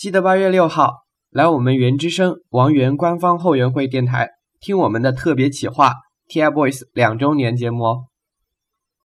记得八月六号来我们原之声王源官方后援会电台听我们的特别企划 tfboys 两周年节目哦。